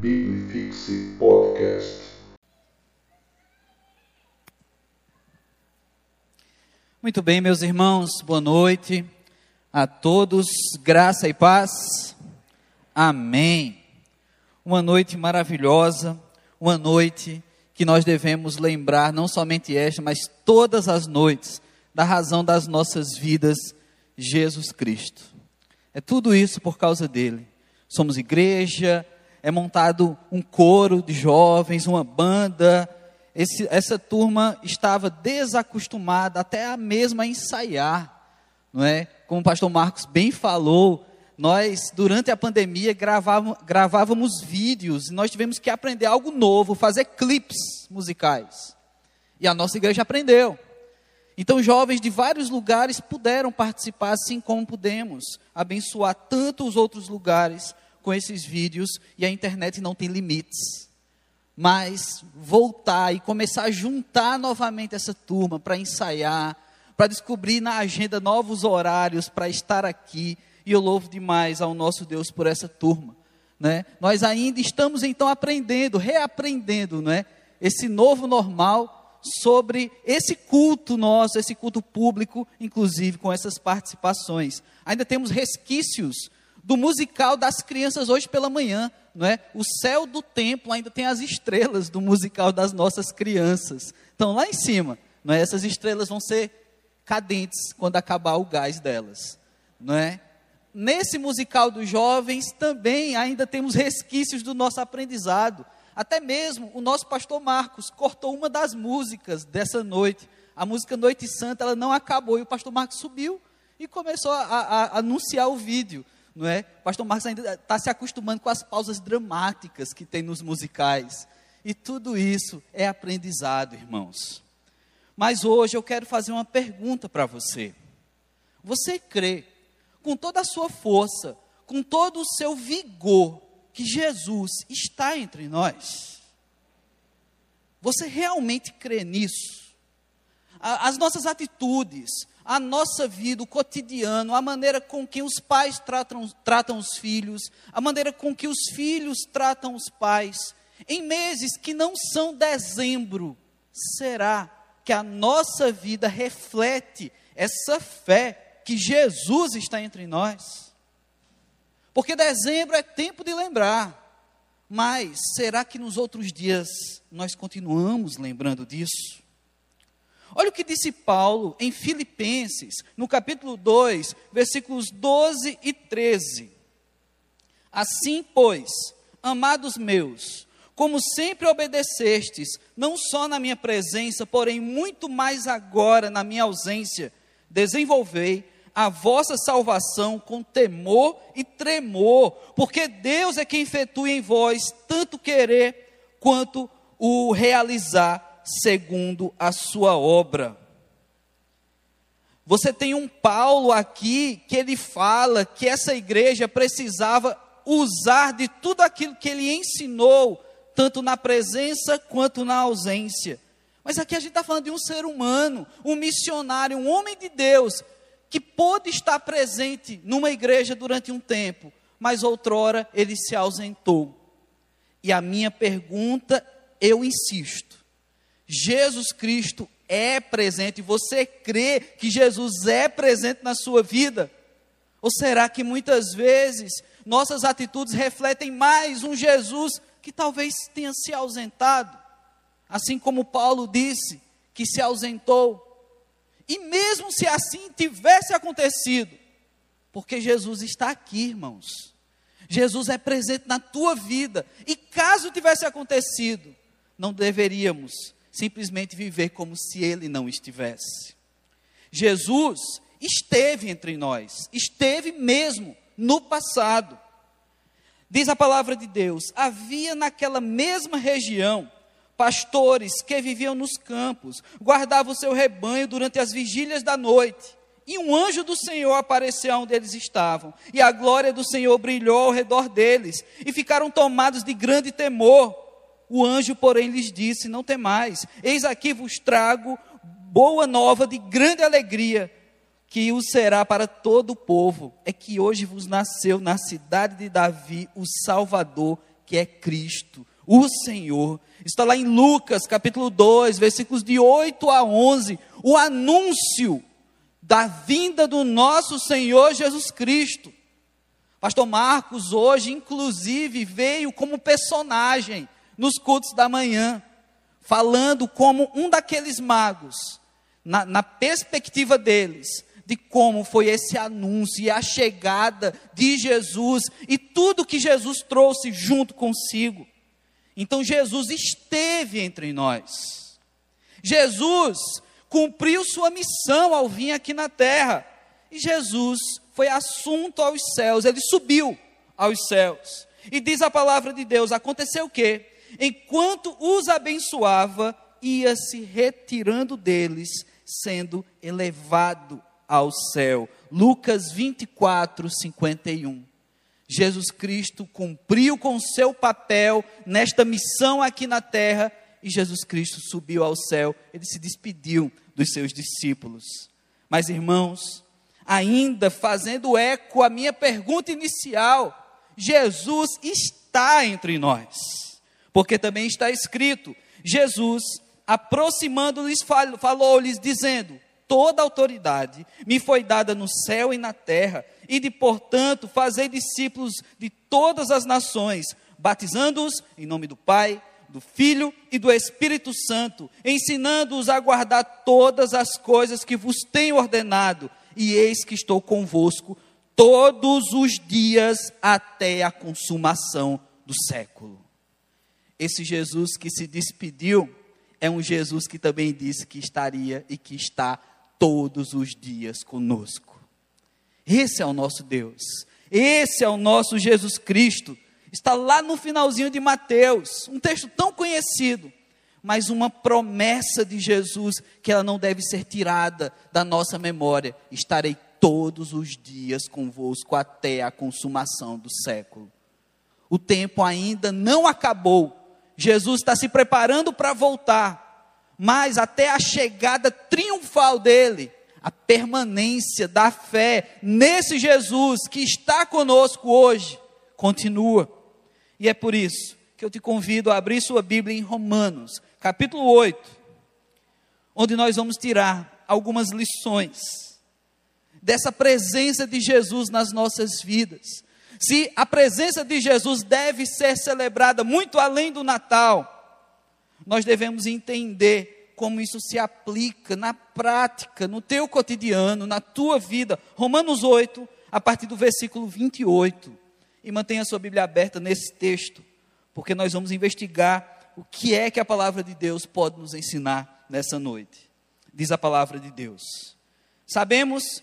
Bibifixe Podcast. Muito bem, meus irmãos, boa noite a todos, graça e paz. Amém. Uma noite maravilhosa, uma noite que nós devemos lembrar, não somente esta, mas todas as noites, da razão das nossas vidas, Jesus Cristo. É tudo isso por causa dele. Somos igreja, é montado um coro de jovens, uma banda. Esse, essa turma estava desacostumada até a mesma ensaiar, não é? Como o pastor Marcos bem falou, nós, durante a pandemia, gravávamos, gravávamos vídeos, e nós tivemos que aprender algo novo, fazer clipes musicais. E a nossa igreja aprendeu. Então, jovens de vários lugares puderam participar, assim como pudemos abençoar tanto os outros lugares com esses vídeos, e a internet não tem limites. Mas voltar e começar a juntar novamente essa turma para ensaiar, para descobrir na agenda novos horários para estar aqui e eu louvo demais ao nosso Deus por essa turma. Né? Nós ainda estamos então aprendendo, reaprendendo né? esse novo normal sobre esse culto nosso, esse culto público, inclusive com essas participações. Ainda temos resquícios do musical das crianças hoje pela manhã, não é? O céu do templo ainda tem as estrelas do musical das nossas crianças. Então lá em cima, não é? Essas estrelas vão ser cadentes quando acabar o gás delas, não é? nesse musical dos jovens também ainda temos resquícios do nosso aprendizado. Até mesmo o nosso pastor Marcos cortou uma das músicas dessa noite. A música Noite Santa, ela não acabou e o pastor Marcos subiu e começou a, a, a anunciar o vídeo. Não é? O pastor Marcos ainda está se acostumando com as pausas dramáticas que tem nos musicais. E tudo isso é aprendizado, irmãos. Mas hoje eu quero fazer uma pergunta para você. Você crê com toda a sua força, com todo o seu vigor, que Jesus está entre nós? Você realmente crê nisso? As nossas atitudes, a nossa vida, o cotidiano, a maneira com que os pais tratam, tratam os filhos, a maneira com que os filhos tratam os pais, em meses que não são dezembro, será que a nossa vida reflete essa fé que Jesus está entre nós. Porque dezembro é tempo de lembrar. Mas será que nos outros dias nós continuamos lembrando disso? Olha o que disse Paulo em Filipenses, no capítulo 2, versículos 12 e 13. Assim, pois, amados meus, como sempre obedecestes, não só na minha presença, porém muito mais agora na minha ausência, desenvolvei a vossa salvação com temor e tremor, porque Deus é quem efetua em vós tanto querer quanto o realizar segundo a sua obra. Você tem um Paulo aqui que ele fala que essa igreja precisava usar de tudo aquilo que ele ensinou, tanto na presença quanto na ausência. Mas aqui a gente está falando de um ser humano, um missionário, um homem de Deus, que pôde estar presente numa igreja durante um tempo, mas outrora ele se ausentou. E a minha pergunta, eu insisto: Jesus Cristo é presente? Você crê que Jesus é presente na sua vida? Ou será que muitas vezes nossas atitudes refletem mais um Jesus que talvez tenha se ausentado? Assim como Paulo disse que se ausentou, e mesmo se assim tivesse acontecido, porque Jesus está aqui, irmãos. Jesus é presente na tua vida. E caso tivesse acontecido, não deveríamos simplesmente viver como se ele não estivesse. Jesus esteve entre nós, esteve mesmo no passado. Diz a palavra de Deus: havia naquela mesma região pastores que viviam nos campos, guardavam o seu rebanho durante as vigílias da noite. E um anjo do Senhor apareceu onde eles estavam, e a glória do Senhor brilhou ao redor deles, e ficaram tomados de grande temor. O anjo, porém, lhes disse: Não temais, eis aqui vos trago boa nova de grande alegria, que o será para todo o povo. É que hoje vos nasceu na cidade de Davi o Salvador, que é Cristo, o Senhor. Está lá em Lucas, capítulo 2, versículos de 8 a 11, o anúncio da vinda do nosso Senhor Jesus Cristo. Pastor Marcos hoje, inclusive, veio como personagem nos cultos da manhã, falando como um daqueles magos, na, na perspectiva deles, de como foi esse anúncio e a chegada de Jesus e tudo que Jesus trouxe junto consigo. Então Jesus esteve entre nós. Jesus cumpriu sua missão ao vir aqui na terra. E Jesus foi assunto aos céus, ele subiu aos céus. E diz a palavra de Deus: aconteceu o quê? Enquanto os abençoava, ia se retirando deles, sendo elevado ao céu. Lucas 24, 51. Jesus Cristo cumpriu com seu papel nesta missão aqui na terra e Jesus Cristo subiu ao céu. Ele se despediu dos seus discípulos. Mas, irmãos, ainda fazendo eco à minha pergunta inicial, Jesus está entre nós, porque também está escrito: Jesus, aproximando-lhes, falou-lhes, dizendo: Toda autoridade me foi dada no céu e na terra e de, portanto, fazer discípulos de todas as nações, batizando-os em nome do Pai, do Filho e do Espírito Santo, ensinando-os a guardar todas as coisas que vos tenho ordenado, e eis que estou convosco todos os dias até a consumação do século. Esse Jesus que se despediu é um Jesus que também disse que estaria e que está todos os dias conosco. Esse é o nosso Deus. Esse é o nosso Jesus Cristo. Está lá no finalzinho de Mateus, um texto tão conhecido, mas uma promessa de Jesus que ela não deve ser tirada da nossa memória. Estarei todos os dias convosco até a consumação do século. O tempo ainda não acabou. Jesus está se preparando para voltar, mas até a chegada triunfal dele, a permanência da fé nesse Jesus que está conosco hoje continua. E é por isso que eu te convido a abrir sua Bíblia em Romanos, capítulo 8, onde nós vamos tirar algumas lições dessa presença de Jesus nas nossas vidas. Se a presença de Jesus deve ser celebrada muito além do Natal, nós devemos entender como isso se aplica na prática, no teu cotidiano, na tua vida. Romanos 8, a partir do versículo 28. E mantenha sua Bíblia aberta nesse texto, porque nós vamos investigar o que é que a palavra de Deus pode nos ensinar nessa noite. Diz a palavra de Deus: Sabemos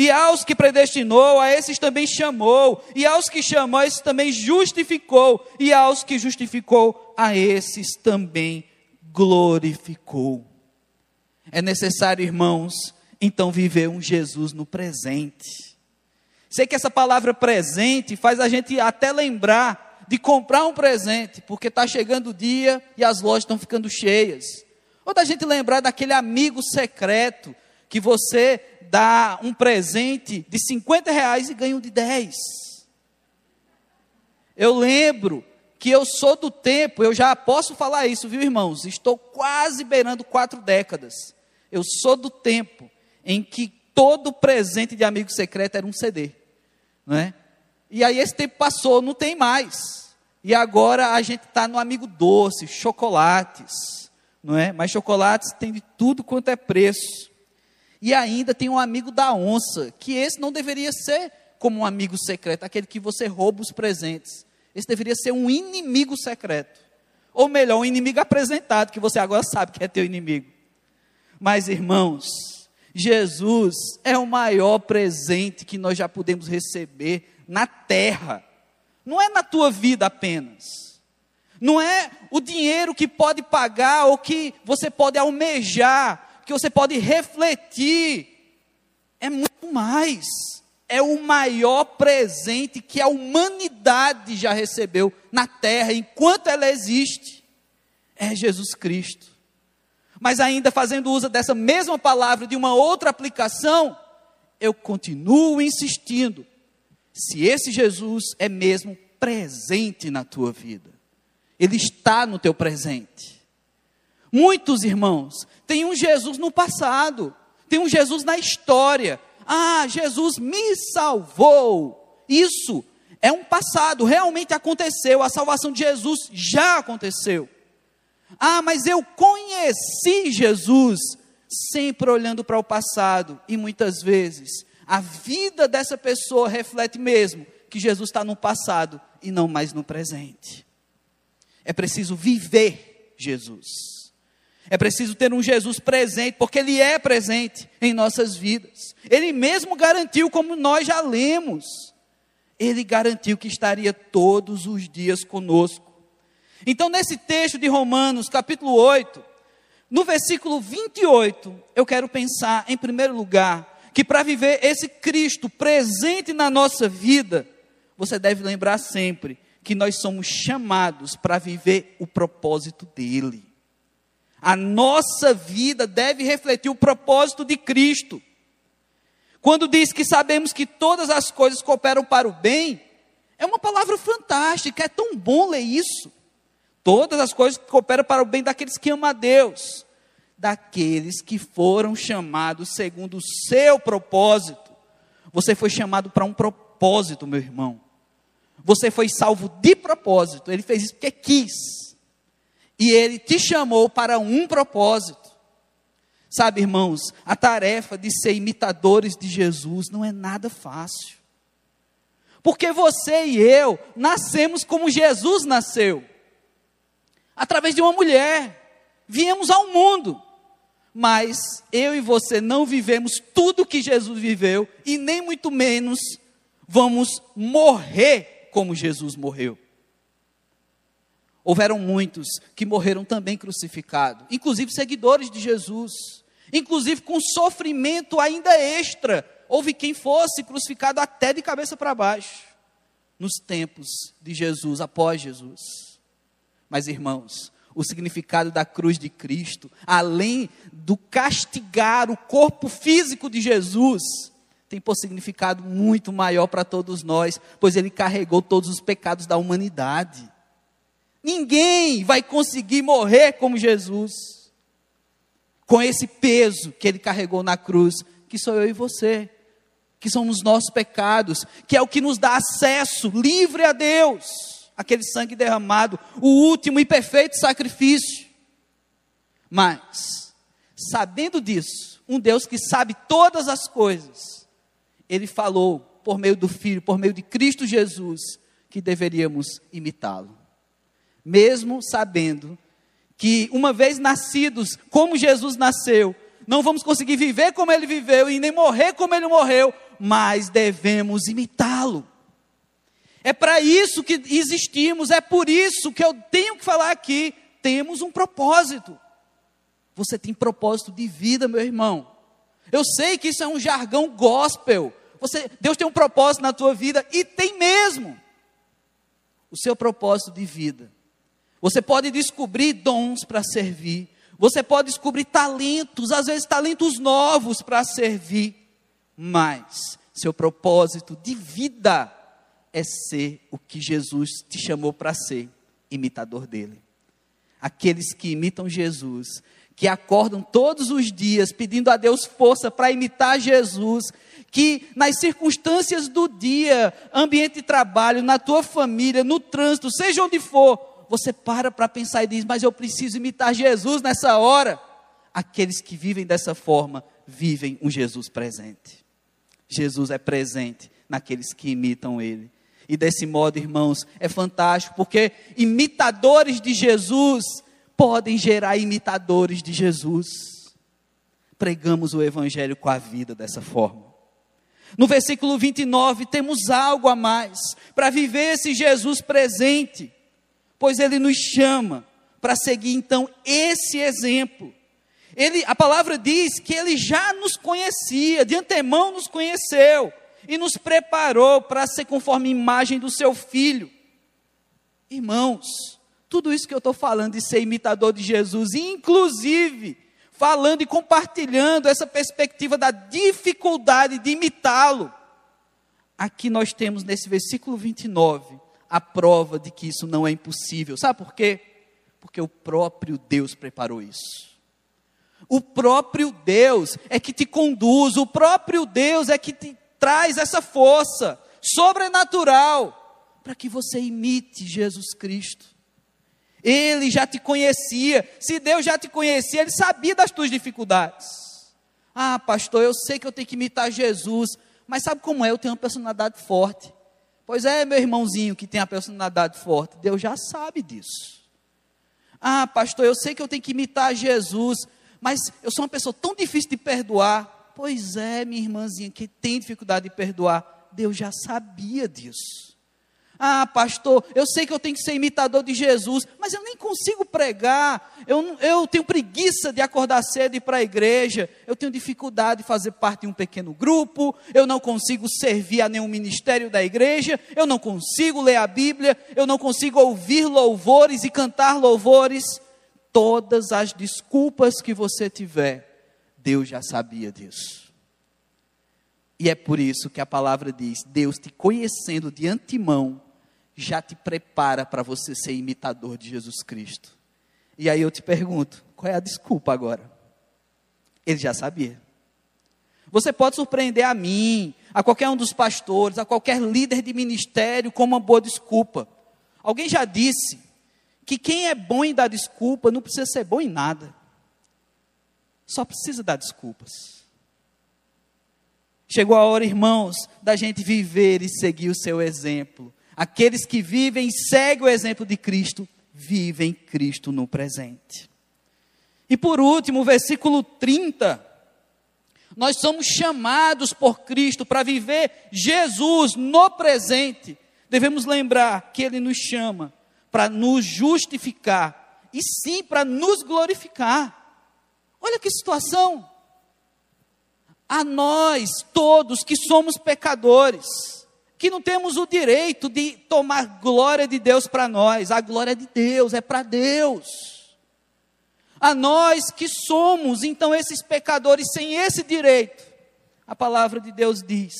E aos que predestinou, a esses também chamou, e aos que chamou, a esses também justificou, e aos que justificou, a esses também glorificou. É necessário, irmãos, então viver um Jesus no presente Sei que essa palavra presente faz a gente até lembrar de comprar um presente, porque está chegando o dia e as lojas estão ficando cheias. Ou da gente lembrar daquele amigo secreto que você dá um presente de 50 reais e ganha um de 10. Eu lembro que eu sou do tempo, eu já posso falar isso, viu irmãos? Estou quase beirando quatro décadas. Eu sou do tempo em que todo presente de amigo secreto era um CD não é? E aí esse tempo passou, não tem mais. E agora a gente está no amigo doce, chocolates, não é? Mas chocolates tem de tudo quanto é preço. E ainda tem um amigo da onça, que esse não deveria ser como um amigo secreto, aquele que você rouba os presentes. Esse deveria ser um inimigo secreto. Ou melhor, um inimigo apresentado, que você agora sabe que é teu inimigo. Mas, irmãos, Jesus é o maior presente que nós já podemos receber na terra. Não é na tua vida apenas. Não é o dinheiro que pode pagar ou que você pode almejar, que você pode refletir é muito mais. É o maior presente que a humanidade já recebeu na terra enquanto ela existe. É Jesus Cristo. Mas ainda fazendo uso dessa mesma palavra de uma outra aplicação, eu continuo insistindo. Se esse Jesus é mesmo presente na tua vida, ele está no teu presente. Muitos irmãos têm um Jesus no passado, tem um Jesus na história. Ah, Jesus me salvou. Isso é um passado, realmente aconteceu. A salvação de Jesus já aconteceu. Ah, mas eu conheci Jesus sempre olhando para o passado e muitas vezes a vida dessa pessoa reflete mesmo que Jesus está no passado e não mais no presente. É preciso viver Jesus. É preciso ter um Jesus presente, porque Ele é presente em nossas vidas. Ele mesmo garantiu, como nós já lemos, Ele garantiu que estaria todos os dias conosco. Então, nesse texto de Romanos, capítulo 8, no versículo 28, eu quero pensar, em primeiro lugar, que para viver esse Cristo presente na nossa vida, você deve lembrar sempre que nós somos chamados para viver o propósito dele. A nossa vida deve refletir o propósito de Cristo. Quando diz que sabemos que todas as coisas cooperam para o bem, é uma palavra fantástica, é tão bom ler isso. Todas as coisas cooperam para o bem daqueles que amam a Deus daqueles que foram chamados segundo o seu propósito. Você foi chamado para um propósito, meu irmão. Você foi salvo de propósito. Ele fez isso porque quis. E ele te chamou para um propósito. Sabe, irmãos, a tarefa de ser imitadores de Jesus não é nada fácil. Porque você e eu nascemos como Jesus nasceu através de uma mulher. Viemos ao mundo mas eu e você não vivemos tudo que Jesus viveu e nem muito menos vamos morrer como Jesus morreu. Houveram muitos que morreram também crucificados, inclusive seguidores de Jesus, inclusive com sofrimento ainda extra. Houve quem fosse crucificado até de cabeça para baixo, nos tempos de Jesus, após Jesus. Mas irmãos, o significado da cruz de Cristo, além do castigar o corpo físico de Jesus, tem por significado muito maior para todos nós, pois ele carregou todos os pecados da humanidade. Ninguém vai conseguir morrer como Jesus, com esse peso que ele carregou na cruz, que sou eu e você, que são os nossos pecados, que é o que nos dá acesso livre a Deus aquele sangue derramado, o último e perfeito sacrifício. Mas, sabendo disso, um Deus que sabe todas as coisas, ele falou por meio do Filho, por meio de Cristo Jesus, que deveríamos imitá-lo. Mesmo sabendo que, uma vez nascidos como Jesus nasceu, não vamos conseguir viver como ele viveu e nem morrer como ele morreu, mas devemos imitá-lo. É para isso que existimos, é por isso que eu tenho que falar aqui. Temos um propósito. Você tem propósito de vida, meu irmão. Eu sei que isso é um jargão gospel. Você, Deus tem um propósito na tua vida e tem mesmo. O seu propósito de vida. Você pode descobrir dons para servir. Você pode descobrir talentos, às vezes talentos novos para servir. Mas seu propósito de vida é ser o que Jesus te chamou para ser, imitador dele. Aqueles que imitam Jesus, que acordam todos os dias pedindo a Deus força para imitar Jesus, que nas circunstâncias do dia, ambiente de trabalho, na tua família, no trânsito, seja onde for, você para para pensar e diz: Mas eu preciso imitar Jesus nessa hora. Aqueles que vivem dessa forma, vivem um Jesus presente. Jesus é presente naqueles que imitam Ele. E desse modo, irmãos, é fantástico, porque imitadores de Jesus podem gerar imitadores de Jesus. Pregamos o Evangelho com a vida dessa forma. No versículo 29, temos algo a mais para viver esse Jesus presente, pois ele nos chama para seguir então esse exemplo. Ele, a palavra diz que ele já nos conhecia, de antemão nos conheceu e nos preparou para ser conforme a imagem do seu filho. Irmãos, tudo isso que eu estou falando de ser imitador de Jesus, inclusive falando e compartilhando essa perspectiva da dificuldade de imitá-lo. Aqui nós temos nesse versículo 29 a prova de que isso não é impossível. Sabe por quê? Porque o próprio Deus preparou isso. O próprio Deus é que te conduz, o próprio Deus é que te traz essa força sobrenatural para que você imite Jesus Cristo. Ele já te conhecia. Se Deus já te conhecia, ele sabia das tuas dificuldades. Ah, pastor, eu sei que eu tenho que imitar Jesus, mas sabe como é? Eu tenho uma personalidade forte. Pois é, meu irmãozinho que tem a personalidade forte, Deus já sabe disso. Ah, pastor, eu sei que eu tenho que imitar Jesus, mas eu sou uma pessoa tão difícil de perdoar. Pois é, minha irmãzinha que tem dificuldade de perdoar, Deus já sabia disso. Ah, pastor, eu sei que eu tenho que ser imitador de Jesus, mas eu nem consigo pregar. Eu, eu tenho preguiça de acordar cedo e ir para a igreja. Eu tenho dificuldade de fazer parte de um pequeno grupo. Eu não consigo servir a nenhum ministério da igreja. Eu não consigo ler a Bíblia. Eu não consigo ouvir louvores e cantar louvores. Todas as desculpas que você tiver, Deus já sabia disso. E é por isso que a palavra diz: Deus te conhecendo de antemão, já te prepara para você ser imitador de Jesus Cristo. E aí eu te pergunto, qual é a desculpa agora? Ele já sabia. Você pode surpreender a mim, a qualquer um dos pastores, a qualquer líder de ministério com uma boa desculpa. Alguém já disse que quem é bom em dar desculpa não precisa ser bom em nada. Só precisa dar desculpas. Chegou a hora, irmãos, da gente viver e seguir o seu exemplo. Aqueles que vivem seguem o exemplo de Cristo, vivem Cristo no presente. E por último, versículo 30. Nós somos chamados por Cristo para viver Jesus no presente. Devemos lembrar que Ele nos chama para nos justificar e sim para nos glorificar. Olha que situação! A nós, todos que somos pecadores, que não temos o direito de tomar glória de Deus para nós. A glória de Deus é para Deus. A nós que somos, então, esses pecadores sem esse direito, a palavra de Deus diz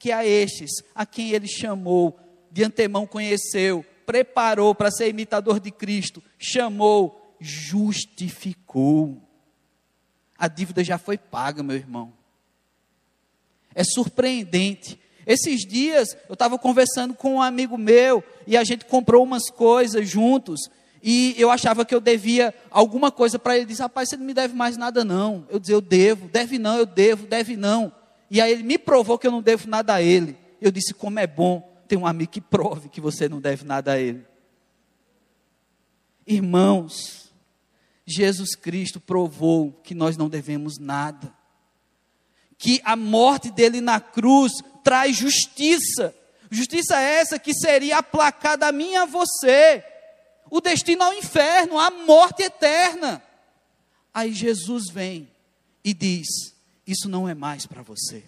que a estes, a quem ele chamou, de antemão conheceu, preparou para ser imitador de Cristo, chamou, justificou. A dívida já foi paga, meu irmão. É surpreendente esses dias eu estava conversando com um amigo meu e a gente comprou umas coisas juntos. E eu achava que eu devia alguma coisa para ele. Ele disse: Rapaz, você não me deve mais nada, não. Eu disse: Eu devo, deve não, eu devo, deve não. E aí ele me provou que eu não devo nada a ele. Eu disse: Como é bom ter um amigo que prove que você não deve nada a ele. Irmãos, Jesus Cristo provou que nós não devemos nada. Que a morte dele na cruz traz justiça. Justiça essa que seria aplacada a mim e a você. O destino ao inferno, a morte eterna. Aí Jesus vem e diz: Isso não é mais para você.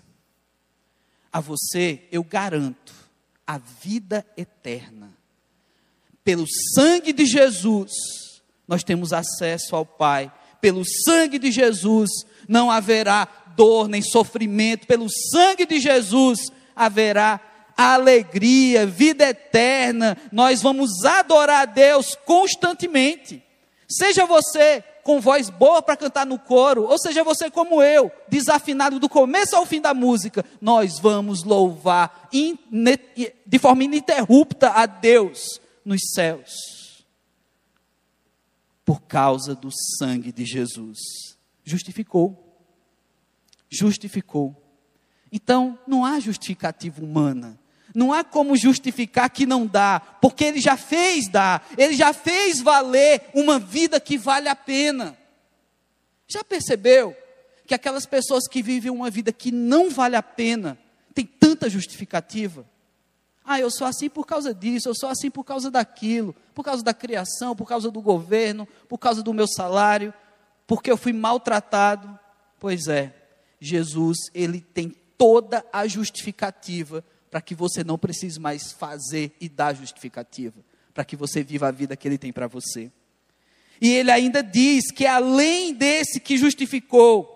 A você eu garanto a vida eterna. Pelo sangue de Jesus, nós temos acesso ao Pai. Pelo sangue de Jesus, não haverá dor nem sofrimento, pelo sangue de Jesus haverá alegria, vida eterna. Nós vamos adorar a Deus constantemente. Seja você com voz boa para cantar no coro, ou seja você como eu, desafinado do começo ao fim da música, nós vamos louvar de forma ininterrupta a Deus nos céus. Por causa do sangue de Jesus. Justificou justificou. Então, não há justificativa humana. Não há como justificar que não dá, porque ele já fez dar, ele já fez valer uma vida que vale a pena. Já percebeu que aquelas pessoas que vivem uma vida que não vale a pena, tem tanta justificativa? Ah, eu sou assim por causa disso, eu sou assim por causa daquilo, por causa da criação, por causa do governo, por causa do meu salário. porque eu fui maltratado. Pois é, Jesus, ele tem toda a justificativa para que você não precise mais fazer e dar justificativa, para que você viva a vida que ele tem para você. E ele ainda diz que além desse que justificou,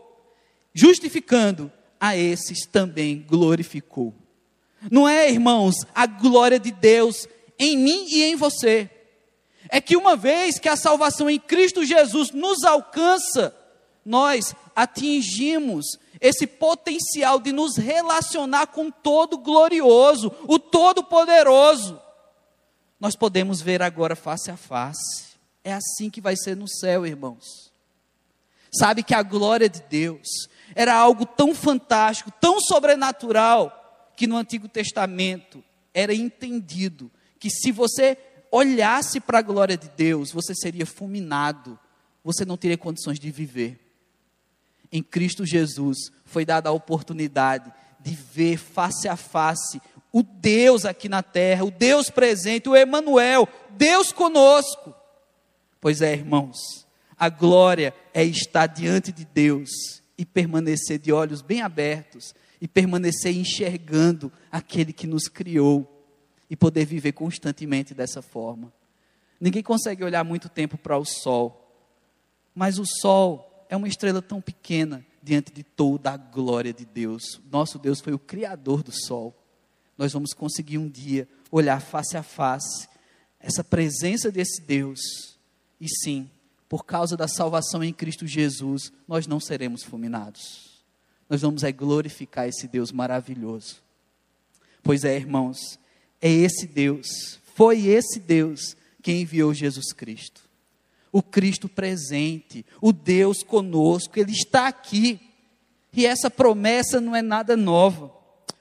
justificando, a esses também glorificou. Não é, irmãos, a glória de Deus em mim e em você. É que uma vez que a salvação em Cristo Jesus nos alcança, nós atingimos esse potencial de nos relacionar com o todo glorioso, o todo poderoso. Nós podemos ver agora face a face. É assim que vai ser no céu, irmãos. Sabe que a glória de Deus era algo tão fantástico, tão sobrenatural, que no Antigo Testamento era entendido que se você olhasse para a glória de Deus, você seria fulminado, você não teria condições de viver. Em Cristo Jesus foi dada a oportunidade de ver face a face o Deus aqui na terra, o Deus presente, o Emanuel, Deus conosco. Pois é, irmãos, a glória é estar diante de Deus e permanecer de olhos bem abertos e permanecer enxergando aquele que nos criou e poder viver constantemente dessa forma. Ninguém consegue olhar muito tempo para o sol, mas o sol é uma estrela tão pequena diante de toda a glória de Deus. Nosso Deus foi o criador do sol. Nós vamos conseguir um dia olhar face a face essa presença desse Deus e sim, por causa da salvação em Cristo Jesus, nós não seremos fulminados. Nós vamos é glorificar esse Deus maravilhoso. Pois é, irmãos, é esse Deus, foi esse Deus que enviou Jesus Cristo. O Cristo presente, o Deus conosco, Ele está aqui. E essa promessa não é nada nova.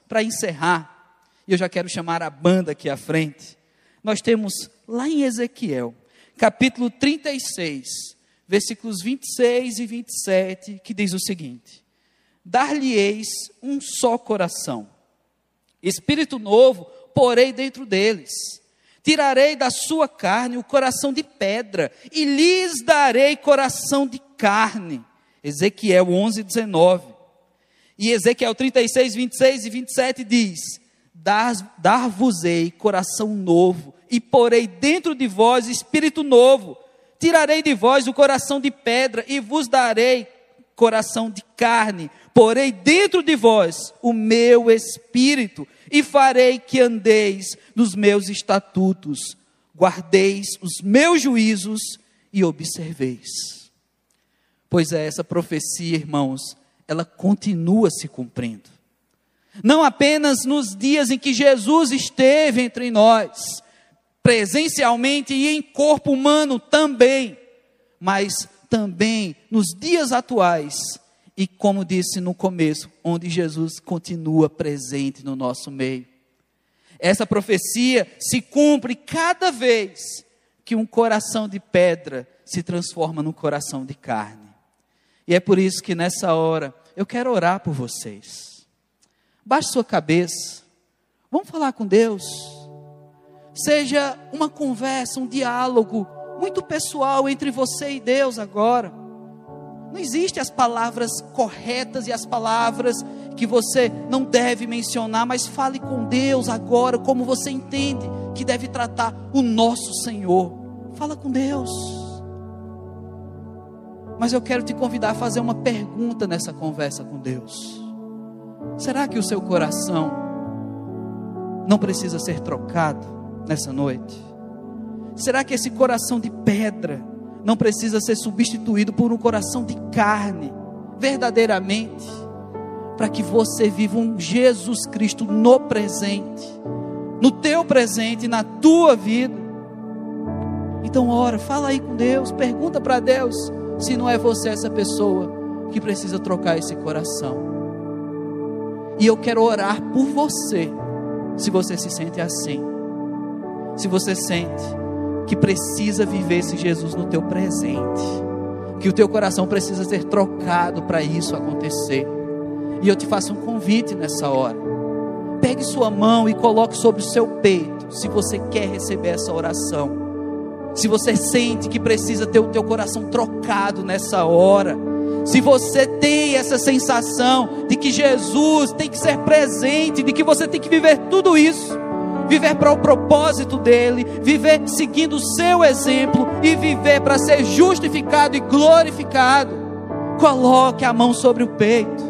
Para encerrar, eu já quero chamar a banda aqui à frente. Nós temos lá em Ezequiel, capítulo 36, versículos 26 e 27, que diz o seguinte: Dar-lhe-eis um só coração, espírito novo porei dentro deles. Tirarei da sua carne o coração de pedra, e lhes darei coração de carne. Ezequiel 11, 19. E Ezequiel 36, 26 e 27 diz: Dar-vos-ei coração novo, e porei dentro de vós espírito novo. Tirarei de vós o coração de pedra e vos darei coração de carne. Porei dentro de vós o meu espírito e farei que andeis nos meus estatutos, guardeis os meus juízos e observeis. Pois é, essa profecia, irmãos, ela continua se cumprindo. Não apenas nos dias em que Jesus esteve entre nós, presencialmente e em corpo humano também, mas também nos dias atuais e, como disse no começo, onde Jesus continua presente no nosso meio. Essa profecia se cumpre cada vez que um coração de pedra se transforma num coração de carne. E é por isso que nessa hora eu quero orar por vocês. Baixe sua cabeça. Vamos falar com Deus seja uma conversa, um diálogo muito pessoal entre você e Deus agora. Não existem as palavras corretas e as palavras que você não deve mencionar, mas fale com Deus agora, como você entende que deve tratar o nosso Senhor. Fala com Deus. Mas eu quero te convidar a fazer uma pergunta nessa conversa com Deus. Será que o seu coração não precisa ser trocado? nessa noite? Será que esse coração de pedra não precisa ser substituído por um coração de carne, verdadeiramente, para que você viva um Jesus Cristo no presente, no teu presente, na tua vida? Então, ora, fala aí com Deus, pergunta para Deus se não é você essa pessoa que precisa trocar esse coração. E eu quero orar por você, se você se sente assim se você sente que precisa viver esse Jesus no teu presente, que o teu coração precisa ser trocado para isso acontecer. E eu te faço um convite nessa hora. Pegue sua mão e coloque sobre o seu peito, se você quer receber essa oração. Se você sente que precisa ter o teu coração trocado nessa hora, se você tem essa sensação de que Jesus tem que ser presente, de que você tem que viver tudo isso, viver para o propósito dele, viver seguindo o seu exemplo e viver para ser justificado e glorificado, coloque a mão sobre o peito.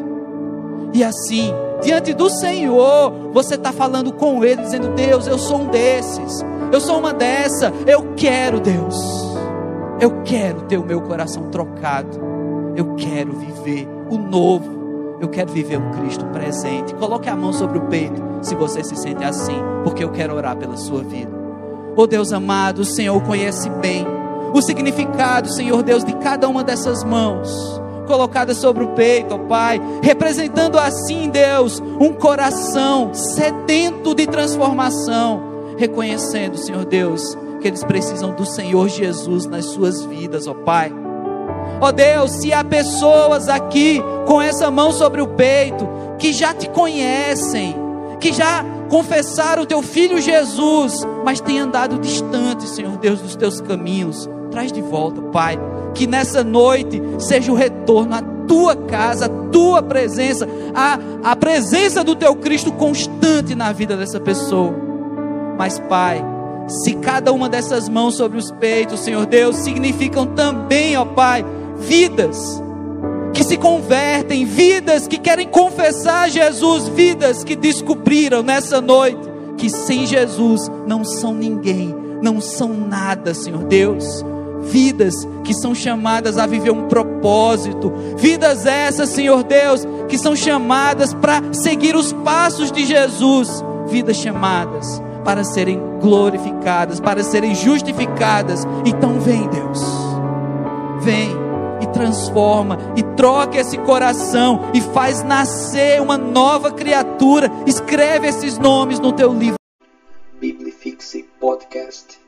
E assim, diante do Senhor, você está falando com Ele, dizendo: Deus, eu sou um desses, eu sou uma dessa, eu quero, Deus, eu quero ter o meu coração trocado, eu quero viver o novo, eu quero viver um Cristo presente. Coloque a mão sobre o peito, se você se sente assim, porque eu quero orar pela sua vida. Oh Deus amado, o Senhor conhece bem o significado, Senhor Deus, de cada uma dessas mãos colocada sobre o peito, ó Pai, representando assim, Deus, um coração sedento de transformação, reconhecendo, Senhor Deus, que eles precisam do Senhor Jesus nas suas vidas, ó Pai. Ó Deus, se há pessoas aqui com essa mão sobre o peito que já te conhecem, que já confessaram o teu filho Jesus, mas têm andado distante, Senhor Deus, dos teus caminhos, traz de volta, Pai que nessa noite seja o retorno à tua casa, à tua presença, a, a presença do teu Cristo constante na vida dessa pessoa. Mas, Pai, se cada uma dessas mãos sobre os peitos, Senhor Deus, significam também, ó Pai, vidas que se convertem, vidas que querem confessar Jesus, vidas que descobriram nessa noite que sem Jesus não são ninguém, não são nada, Senhor Deus. Vidas que são chamadas a viver um propósito, vidas essas, Senhor Deus, que são chamadas para seguir os passos de Jesus, vidas chamadas para serem glorificadas, para serem justificadas. Então vem, Deus, vem e transforma e troca esse coração e faz nascer uma nova criatura. Escreve esses nomes no teu livro. Biblifixe Podcast.